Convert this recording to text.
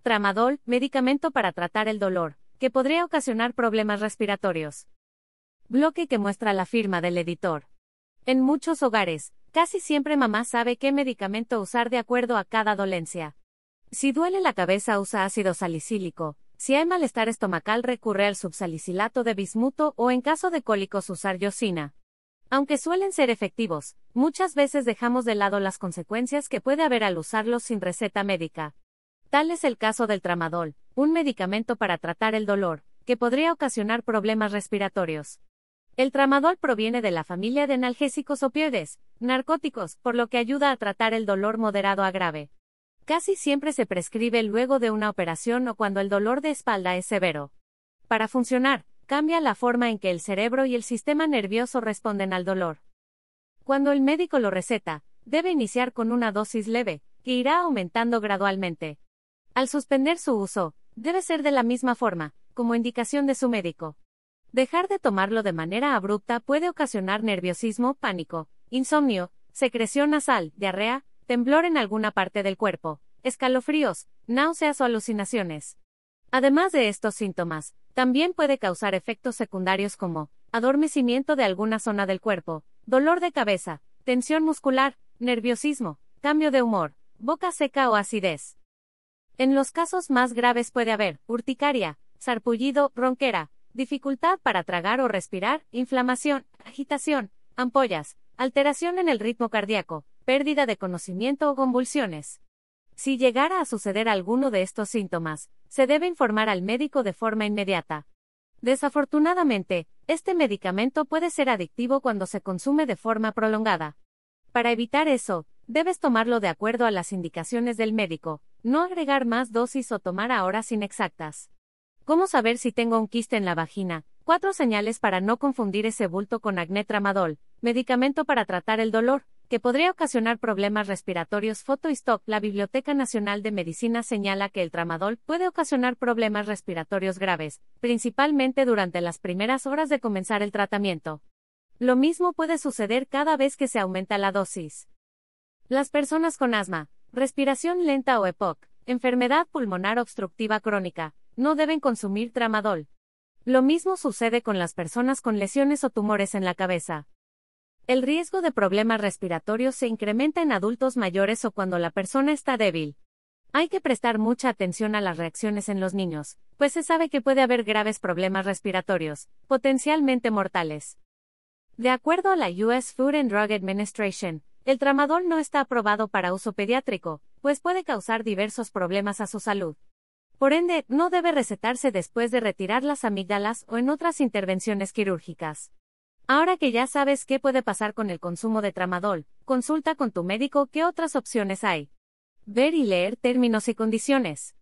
Tramadol, medicamento para tratar el dolor, que podría ocasionar problemas respiratorios. Bloque que muestra la firma del editor. En muchos hogares, casi siempre mamá sabe qué medicamento usar de acuerdo a cada dolencia. Si duele la cabeza usa ácido salicílico, si hay malestar estomacal recurre al subsalicilato de bismuto o en caso de cólicos usar yosina. Aunque suelen ser efectivos, muchas veces dejamos de lado las consecuencias que puede haber al usarlos sin receta médica. Tal es el caso del tramadol, un medicamento para tratar el dolor, que podría ocasionar problemas respiratorios. El tramadol proviene de la familia de analgésicos opioides, narcóticos, por lo que ayuda a tratar el dolor moderado a grave. Casi siempre se prescribe luego de una operación o cuando el dolor de espalda es severo. Para funcionar, cambia la forma en que el cerebro y el sistema nervioso responden al dolor. Cuando el médico lo receta, debe iniciar con una dosis leve, que irá aumentando gradualmente. Al suspender su uso, debe ser de la misma forma, como indicación de su médico. Dejar de tomarlo de manera abrupta puede ocasionar nerviosismo, pánico, insomnio, secreción nasal, diarrea, temblor en alguna parte del cuerpo, escalofríos, náuseas o alucinaciones. Además de estos síntomas, también puede causar efectos secundarios como adormecimiento de alguna zona del cuerpo, dolor de cabeza, tensión muscular, nerviosismo, cambio de humor, boca seca o acidez. En los casos más graves puede haber urticaria, sarpullido, ronquera, dificultad para tragar o respirar, inflamación, agitación, ampollas, alteración en el ritmo cardíaco, pérdida de conocimiento o convulsiones. Si llegara a suceder alguno de estos síntomas, se debe informar al médico de forma inmediata. Desafortunadamente, este medicamento puede ser adictivo cuando se consume de forma prolongada. Para evitar eso, debes tomarlo de acuerdo a las indicaciones del médico, no agregar más dosis o tomar a horas inexactas. ¿Cómo saber si tengo un quiste en la vagina? Cuatro señales para no confundir ese bulto con acné tramadol, medicamento para tratar el dolor, que podría ocasionar problemas respiratorios. Foto stop. La Biblioteca Nacional de Medicina señala que el tramadol puede ocasionar problemas respiratorios graves, principalmente durante las primeras horas de comenzar el tratamiento. Lo mismo puede suceder cada vez que se aumenta la dosis. Las personas con asma, respiración lenta o EPOC, enfermedad pulmonar obstructiva crónica, no deben consumir tramadol. Lo mismo sucede con las personas con lesiones o tumores en la cabeza. El riesgo de problemas respiratorios se incrementa en adultos mayores o cuando la persona está débil. Hay que prestar mucha atención a las reacciones en los niños, pues se sabe que puede haber graves problemas respiratorios, potencialmente mortales. De acuerdo a la US Food and Drug Administration, el tramadol no está aprobado para uso pediátrico, pues puede causar diversos problemas a su salud. Por ende, no debe recetarse después de retirar las amígdalas o en otras intervenciones quirúrgicas. Ahora que ya sabes qué puede pasar con el consumo de tramadol, consulta con tu médico qué otras opciones hay. Ver y leer términos y condiciones.